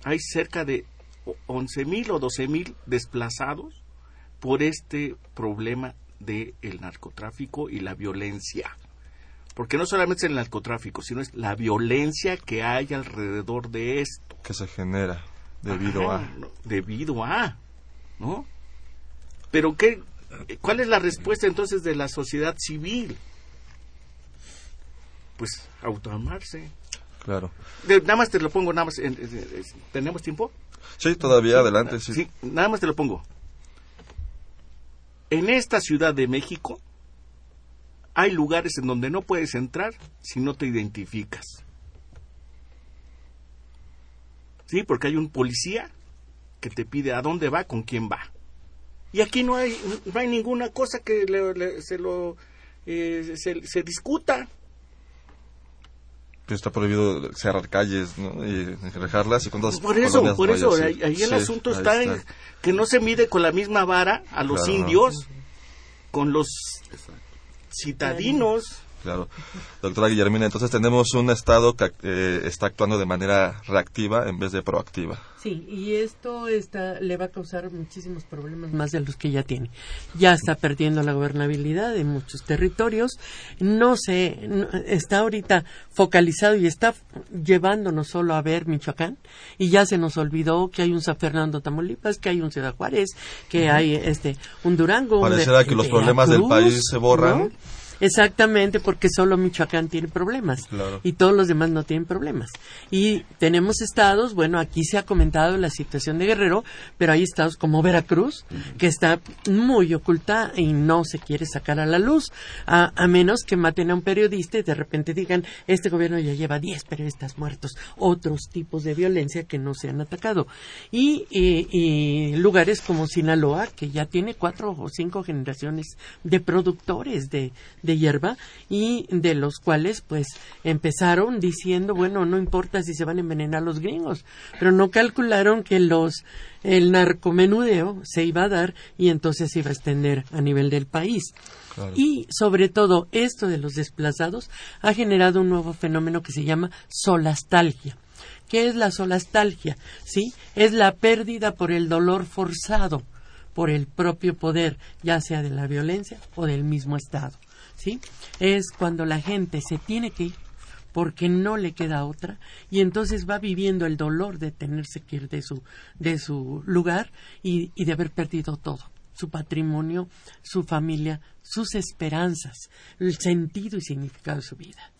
hay cerca de 11.000 o 12.000 desplazados por este problema del narcotráfico y la violencia. Porque no solamente es el narcotráfico, sino es la violencia que hay alrededor de esto. Que se genera debido a. Debido a. ¿No? Pero ¿qué, ¿cuál es la respuesta entonces de la sociedad civil? Pues autoamarse. Claro. nada más te lo pongo, nada más. ¿Tenemos tiempo? Sí, todavía adelante, sí. sí. Nada más te lo pongo. En esta Ciudad de México hay lugares en donde no puedes entrar si no te identificas. Sí, porque hay un policía que te pide a dónde va, con quién va. Y aquí no hay, no hay ninguna cosa que se lo eh, se discuta está prohibido cerrar calles ¿no? y dejarlas y con por eso por eso ahí, el asunto está, en que no se mide con la misma vara a los indios con los citadinos Claro. Doctora Guillermina, entonces tenemos un Estado que eh, está actuando de manera reactiva en vez de proactiva. Sí, y esto está, le va a causar muchísimos problemas más de los que ya tiene. Ya está perdiendo la gobernabilidad en muchos territorios. No se, está ahorita focalizado y está llevándonos solo a ver Michoacán. Y ya se nos olvidó que hay un San Fernando Tamaulipas, que hay un Ciudad Juárez, que hay este un Durango. Parecerá que los problemas del país se borran. Exactamente, porque solo Michoacán tiene problemas y todos los demás no tienen problemas. Y tenemos estados, bueno, aquí se ha comentado la situación de Guerrero, pero hay estados como Veracruz, que está muy oculta y no se quiere sacar a la luz, a, menos que maten a un periodista y de repente digan, este gobierno ya lleva 10 periodistas muertos, otros tipos de violencia que no se han atacado. Y, y lugares como Sinaloa, que ya tiene cuatro o cinco generaciones de productores de de hierba y de los cuales pues empezaron diciendo, bueno, no importa si se van a envenenar los gringos, pero no calcularon que los el narcomenudeo se iba a dar y entonces se iba a extender a nivel del país. Y sobre todo esto de los desplazados ha generado un nuevo fenómeno que se llama solastalgia. ¿Qué es la solastalgia? ¿Sí? Es la pérdida por el dolor forzado por el propio poder, ya sea de la violencia o del mismo Estado. ¿Sí? Es cuando la gente se tiene que ir porque no le queda otra y entonces va viviendo el dolor de tenerse que ir de su, de su lugar y, y de haber perdido todo su patrimonio, su familia, sus esperanzas, el sentido y significado de su vida.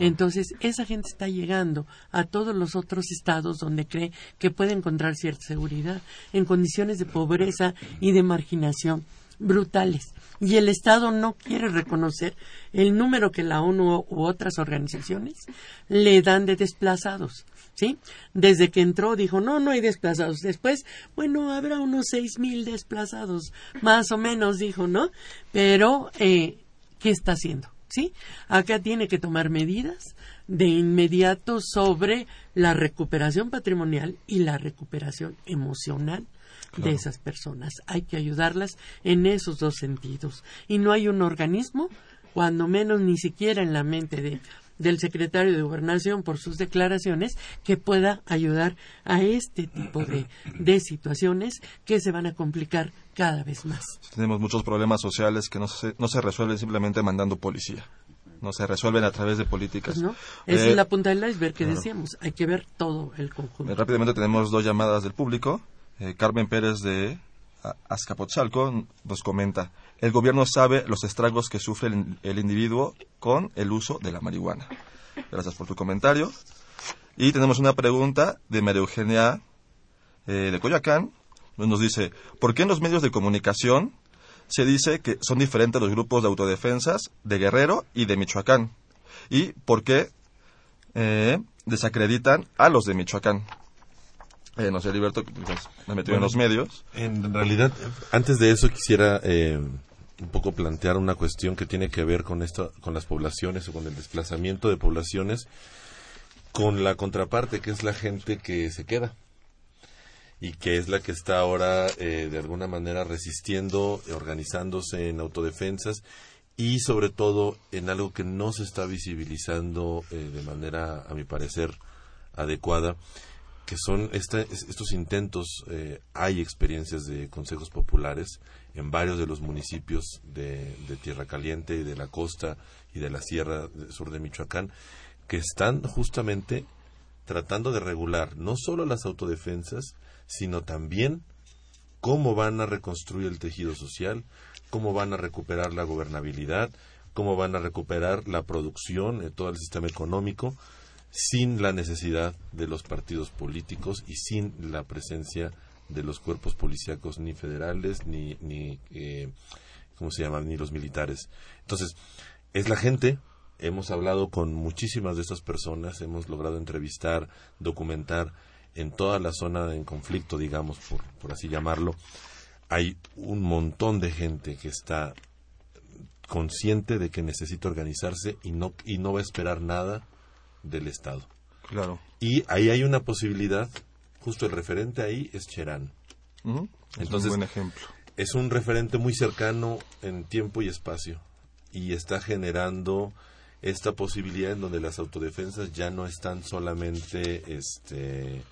Entonces, esa gente está llegando a todos los otros estados donde cree que puede encontrar cierta seguridad, en condiciones de pobreza y de marginación brutales. Y el Estado no quiere reconocer el número que la ONU u otras organizaciones le dan de desplazados. ¿Sí? Desde que entró dijo, no, no hay desplazados. Después, bueno, habrá unos seis mil desplazados, más o menos, dijo, ¿no? Pero, eh, ¿qué está haciendo? ¿Sí? Acá tiene que tomar medidas de inmediato sobre la recuperación patrimonial y la recuperación emocional de esas personas. Hay que ayudarlas en esos dos sentidos. Y no hay un organismo, cuando menos ni siquiera en la mente de, del secretario de Gobernación por sus declaraciones, que pueda ayudar a este tipo de, de situaciones que se van a complicar cada vez más. Tenemos muchos problemas sociales que no se, no se resuelven simplemente mandando policía no se resuelven a través de políticas. Pues no, esa es eh, la punta del iceberg que decíamos, hay que ver todo el conjunto. rápidamente tenemos dos llamadas del público. Eh, Carmen Pérez de Azcapotzalco nos comenta, el gobierno sabe los estragos que sufre el, individuo con el uso de la marihuana. Gracias por tu comentario. Y tenemos una pregunta de María Eugenia eh, de Coyoacán. Nos dice, ¿por qué en los medios de comunicación se dice que son diferentes los grupos de autodefensas de Guerrero y de Michoacán? ¿Y por qué eh, desacreditan a los de Michoacán? Eh, no sé, Alberto, pues, me metió en los medios. En realidad, antes de eso quisiera eh, un poco plantear una cuestión que tiene que ver con esto, con las poblaciones o con el desplazamiento de poblaciones, con la contraparte que es la gente que se queda y que es la que está ahora eh, de alguna manera resistiendo, organizándose en autodefensas y sobre todo en algo que no se está visibilizando de manera, a mi parecer, adecuada, que son estos intentos, eh, hay experiencias de consejos populares en varios de los municipios de, Tierra Caliente y de la costa y de la sierra sur de Michoacán, que están justamente tratando de regular no solo las autodefensas, sino también cómo van a reconstruir el tejido social, cómo van a recuperar la gobernabilidad, cómo van a recuperar la producción, de todo el sistema económico, sin la necesidad de los partidos políticos y sin la presencia de los cuerpos policíacos ni federales ni ni eh, cómo se llaman ni los militares. Entonces es la gente. Hemos hablado con muchísimas de estas personas hemos logrado entrevistar documentar en toda la zona en conflicto digamos por, por así llamarlo. Hay un montón de gente que está consciente de que necesita organizarse y no y no va a esperar nada del Estado. Claro. Y ahí hay una posibilidad, justo el referente ahí es Cherán. Entonces, es un buen ejemplo. Es un referente muy cercano en tiempo y espacio y está generando esta posibilidad en donde las autodefensas ya no están solamente este,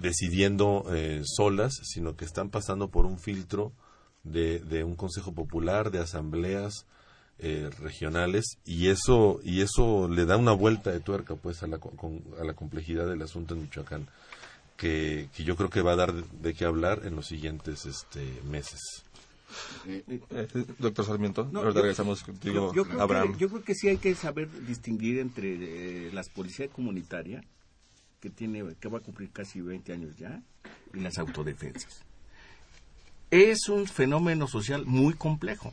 decidiendo eh, solas, sino que están pasando por un filtro de, de un consejo popular, de asambleas, eh, regionales y eso y eso le da una vuelta de tuerca pues a la, a la complejidad del asunto en Michoacán que, que, yo creo que va a dar de, qué hablar en los siguientes este, meses. Eh, eh, doctor Sarmiento, yo, contigo, yo, creo Abraham. Que, yo creo que sí hay que saber distinguir entre las policías comunitarias, que, tiene, que va a cumplir casi 20 años ya, y las autodefensas. Es un fenómeno social muy complejo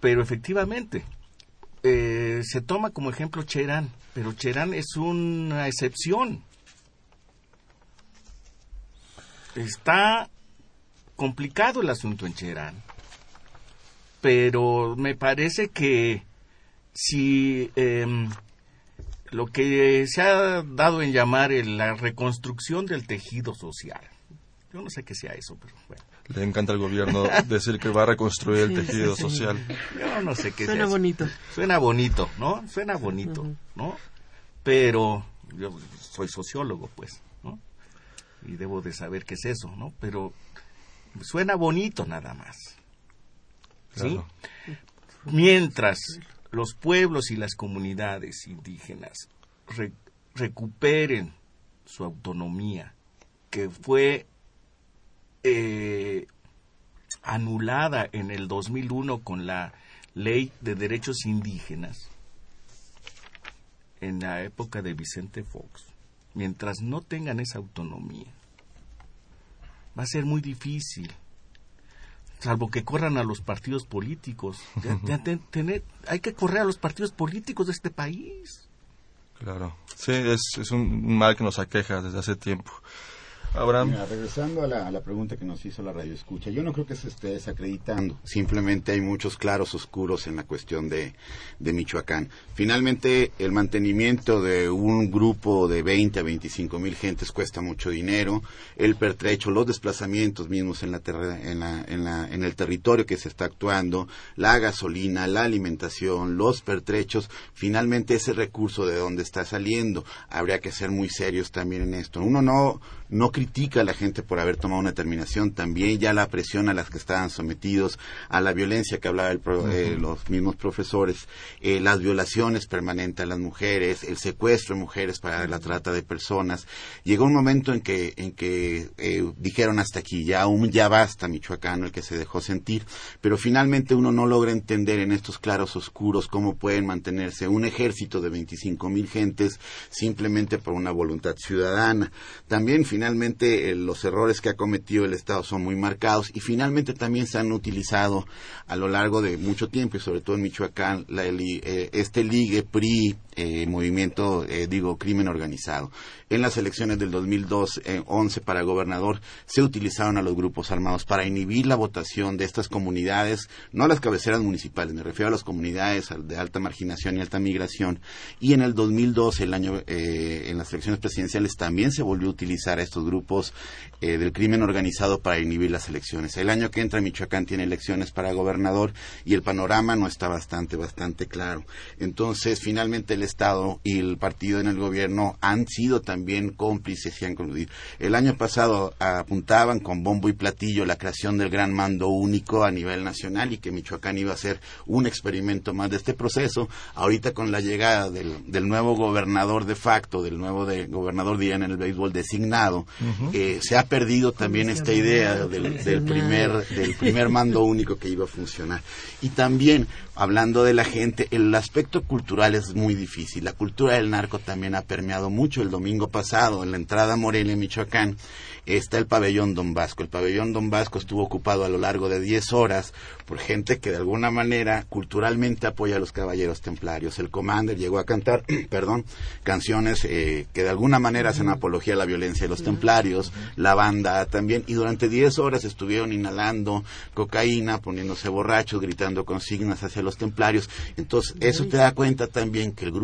pero efectivamente, eh, se toma como ejemplo Cherán, pero Cherán es una excepción. Está complicado el asunto en Cherán. pero me parece que si em, lo que se ha dado en llamar la reconstrucción del tejido social, yo no sé qué sea eso, pero bueno. Le encanta al gobierno (laughs) decir que va a reconstruir el tejido social. Yo no sé qué Suena bonito. Suena bonito, ¿no? Suena bonito, ¿no? Pero yo soy sociólogo, pues, ¿no? Y debo de saber qué es eso, ¿no? Pero suena bonito nada más. ¿Sí? Mientras los pueblos y las comunidades indígenas recuperen su autonomía, que fue eh, anulada en el 2001 con la Ley de Derechos Indígenas, en la época de Vicente Fox, mientras no tengan esa autonomía, va a ser muy difícil salvo que corran a los partidos políticos. (laughs) hay que correr a los partidos políticos de este país. Claro, sí, es, es un mal que nos aqueja desde hace tiempo. Abraham. regresando a la, pregunta que nos hizo la radio escucha, yo no creo que se esté desacreditando. Simplemente hay muchos claros oscuros en la cuestión de, de Michoacán. Finalmente, el mantenimiento de un grupo de 20 a 25 mil gentes cuesta mucho dinero. El pertrecho, los desplazamientos mismos en, la, en, la, en, la, en el territorio que se está actuando, la gasolina, la alimentación, los pertrechos, finalmente ese recurso de dónde está saliendo. Habría que ser muy serios también en esto. Uno no no critica a la gente por haber tomado una determinación, también ya la presión a las que estaban sometidos, a la violencia que hablaba eh, los mismos profesores, eh, las violaciones permanentes a las mujeres, el secuestro de mujeres para la trata de personas. Llegó un momento en que, en que eh, dijeron hasta aquí, ya, un, ya basta Michoacán, el que se dejó sentir, pero finalmente uno no logra entender en estos claros oscuros cómo pueden mantenerse un ejército de 25 mil gentes simplemente por una voluntad ciudadana. También finalmente eh, los errores que ha cometido el Estado son muy marcados y finalmente también se han utilizado a lo largo de mucho tiempo y sobre todo en Michoacán la, eh, este ligue PRI eh, movimiento, eh, digo, crimen organizado. En las elecciones del 2011 para gobernador se utilizaron a los grupos armados para inhibir la votación de estas comunidades, no a las cabeceras municipales, me refiero a las comunidades de alta marginación y alta migración. Y en el 2012, el año, eh, en las elecciones presidenciales, también se volvió a utilizar a estos grupos del crimen organizado para inhibir las elecciones. El año que entra Michoacán tiene elecciones para gobernador y el panorama no está bastante, bastante claro. Entonces, finalmente el Estado y el partido en el gobierno han sido también cómplices y han coludido. El año pasado apuntaban con bombo y platillo la creación del gran mando único a nivel nacional y que Michoacán iba a ser un experimento más de este proceso. Ahorita con la llegada del, nuevo gobernador de facto, del nuevo de, gobernador día en el béisbol designado, eh, se ha perdido también esta idea del, del, primer, del primer mando (laughs) único que iba a funcionar. Y también hablando de la gente, el aspecto cultural es muy difícil. La cultura del narco también ha permeado mucho. El domingo pasado, en la entrada a Morelia, Michoacán, está el pabellón Don Vasco. El pabellón Don Vasco estuvo ocupado a lo largo de 10 horas por gente que de alguna manera culturalmente apoya a los caballeros templarios. El Commander llegó a cantar, (clears throat) perdón, canciones eh, que de alguna manera hacen apología a la violencia de los templarios, la banda también, y durante 10 horas estuvieron inhalando cocaína, poniéndose borrachos, gritando consignas hacia los templarios. Entonces, eso te da cuenta también que el grupo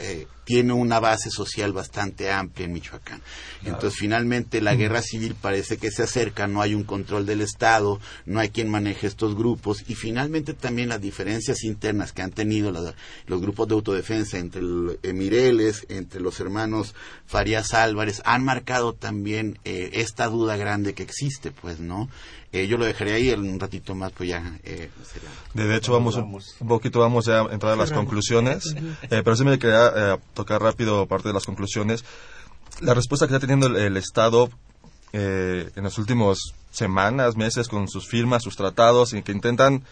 eh, tiene una base social bastante amplia en Michoacán. Entonces, finalmente, la guerra civil parece que se acerca, no hay un control del Estado, no hay quien maneje estos grupos, y finalmente también las diferencias internas que han tenido los grupos de autodefensa entre el, Mireles, entre los hermanos Farías Álvarez, han marcado también eh, esta duda grande que existe, pues, ¿no? Eh, yo lo dejaré ahí en un ratito más, pues ya. Eh, de hecho, vamos, Un, poquito, vamos a entrar a las conclusiones, eh, pero sí me quería tocar rápido parte de las conclusiones. La respuesta que está teniendo el, Estado en las últimas semanas, meses, con sus firmas, sus tratados, y que intentan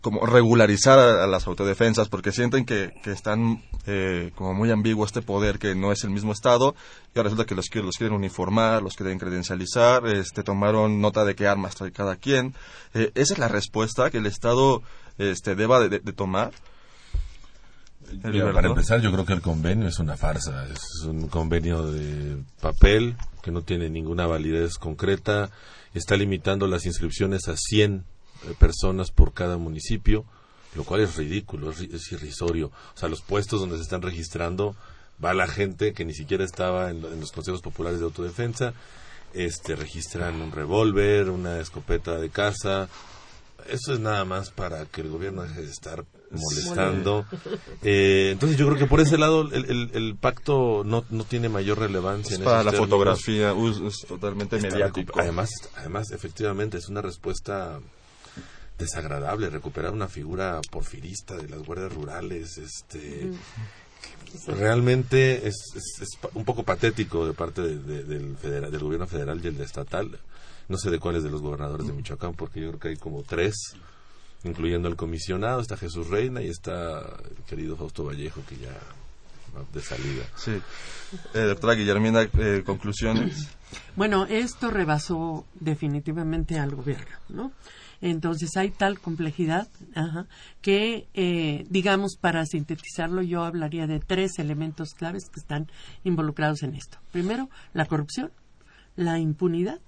como regularizar a, las autodefensas porque sienten que, que están eh, como muy ambiguo este poder que no es el mismo Estado y ahora resulta que los, los quieren uniformar, los quieren credencializar, este, tomaron nota de qué armas trae cada quien. Eh, ¿Esa es la respuesta que el Estado este, deba de, tomar? para empezar, yo creo que el convenio es una farsa, es un convenio de papel que no tiene ninguna validez concreta, está limitando las inscripciones a 100 eh, personas por cada municipio, lo cual es ridículo, es, es, irrisorio. O sea, los puestos donde se están registrando va la gente que ni siquiera estaba en, en los consejos populares de autodefensa, este, registran un revólver, una escopeta de caza, eso es nada más para que el gobierno deje de estar molestando. Eh, entonces yo creo que por ese lado el, el, el pacto no, no tiene mayor relevancia. Es en para la términos. fotografía, es totalmente mediático. Además, además, efectivamente, es una respuesta desagradable recuperar una figura porfirista de las guardias rurales, este realmente es, es- un poco patético de parte de- de- del federal, del gobierno federal y el de estatal. No sé de cuáles de los gobernadores de Michoacán, porque yo creo que hay como tres, incluyendo el comisionado, está Jesús Reina y está el querido Fausto Vallejo, que ya va de salida. Sí. Eh, doctora Guillermina, eh, conclusiones. Bueno, esto rebasó definitivamente al gobierno, ¿no? Entonces hay tal complejidad ajá, que, eh, digamos, para sintetizarlo, yo hablaría de tres elementos claves que están involucrados en esto. Primero, la corrupción, la impunidad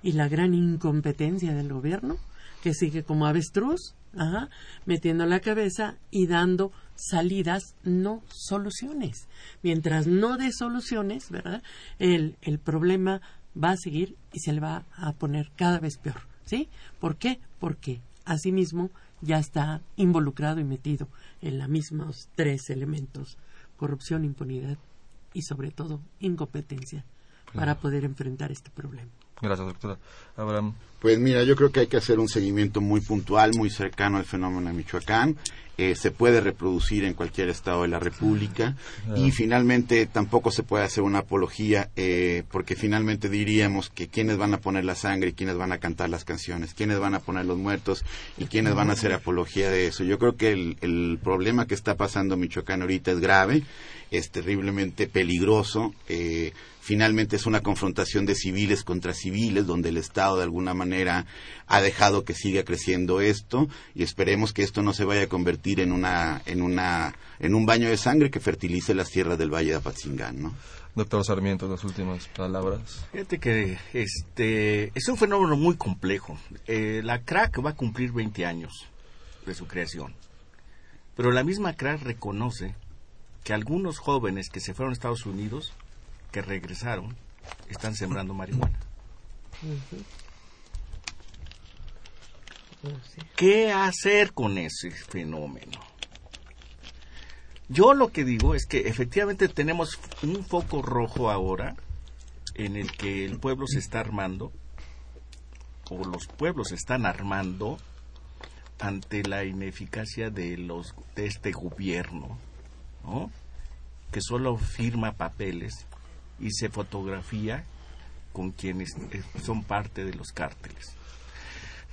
y la gran incompetencia del gobierno, que sigue como avestruz, ajá, metiendo la cabeza y dando salidas, no soluciones. Mientras no dé soluciones, ¿verdad? El, el problema va a seguir y se le va a poner cada vez peor. ¿Sí? ¿Por qué? Porque asimismo ya está involucrado y metido en los mismos tres elementos, corrupción, impunidad y sobre todo incompetencia para poder enfrentar este problema. Gracias, doctora. Abraham. Pues mira, yo creo que hay que hacer un seguimiento muy puntual, muy cercano al fenómeno de Michoacán. Eh, se puede reproducir en cualquier estado de la República y finalmente tampoco se puede hacer una apología eh, porque finalmente diríamos que quiénes van a poner la sangre y quiénes van a cantar las canciones, quiénes van a poner los muertos y quiénes van a hacer apología de eso. Yo creo que el, el problema que está pasando Michoacán ahorita es grave, es terriblemente peligroso. Eh, finalmente es una confrontación de civiles contra civiles, donde el Estado de alguna manera ha dejado que siga creciendo esto y esperemos que esto no se vaya a convertir en una en una en un baño de sangre que fertilice las tierras del Valle de Apatzingán, ¿no? Doctor Sarmiento, las últimas palabras. Fíjate que este es un fenómeno muy complejo. Eh, la crack va a cumplir 20 años de su creación. Pero la misma crack reconoce que algunos jóvenes que se fueron a Estados Unidos, que regresaron, están sembrando marihuana. ¿Qué hacer con ese fenómeno? Yo lo que digo es que efectivamente tenemos un foco rojo ahora en el que el pueblo se está armando, o los pueblos se están armando ante la ineficacia de los de este gobierno, ¿no? que solo firma papeles y se fotografía con quienes eh, son parte de los cárteles.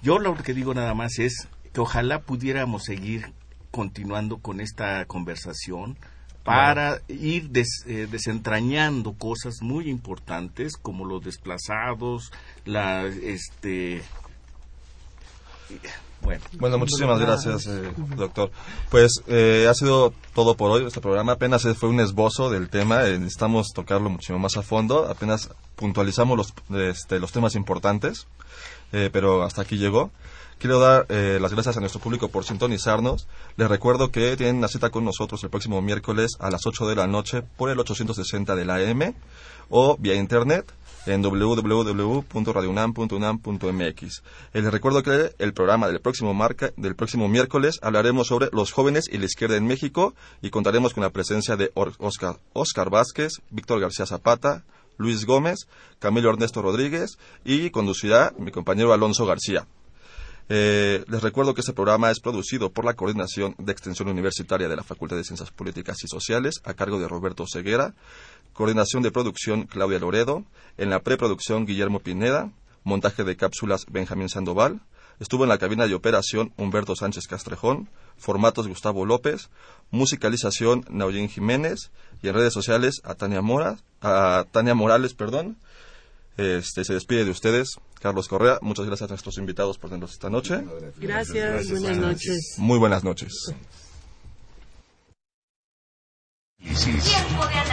Yo lo que digo nada más es que ojalá pudiéramos seguir continuando con esta conversación para ir des- eh, desentrañando cosas muy importantes como los desplazados, la este bueno, Bueno, muchísimas gracias, eh, doctor. Pues eh, ha sido todo por hoy este programa. Apenas fue un esbozo del tema. eh, necesitamos tocarlo muchísimo más a fondo. Apenas puntualizamos los, este, los temas importantes, eh, pero hasta aquí llegó. Quiero dar eh, las gracias a nuestro público por sintonizarnos. Les recuerdo que tienen una cita con nosotros el próximo miércoles a las 8 de la noche por el 860 de la AM o vía internet en www.radiounam.unam.mx. Eh, Les recuerdo que el programa del próximo, marca, del próximo miércoles hablaremos sobre los jóvenes y la izquierda en México y contaremos con la presencia de Oscar, Oscar Vázquez, Víctor García Zapata, Luis Gómez, Camilo Ernesto Rodríguez y conducirá mi compañero Alonso García. Eh, les recuerdo que este programa es producido por la Coordinación de Extensión Universitaria de la Facultad de Ciencias Políticas y Sociales a cargo de Roberto Ceguera, coordinación de producción Claudia Loredo, en la preproducción Guillermo Pineda, montaje de cápsulas Benjamín Sandoval, estuvo en la cabina de operación Humberto Sánchez Castrejón, formatos Gustavo López, musicalización Nauyín Jiménez y en redes sociales a Tania Mora, a Tania Morales, perdón. Este, se despide de ustedes, Carlos Correa. Muchas gracias a nuestros invitados por tenernos esta noche. Gracias, buenas noches. Muy buenas noches. Tiempo de análisis.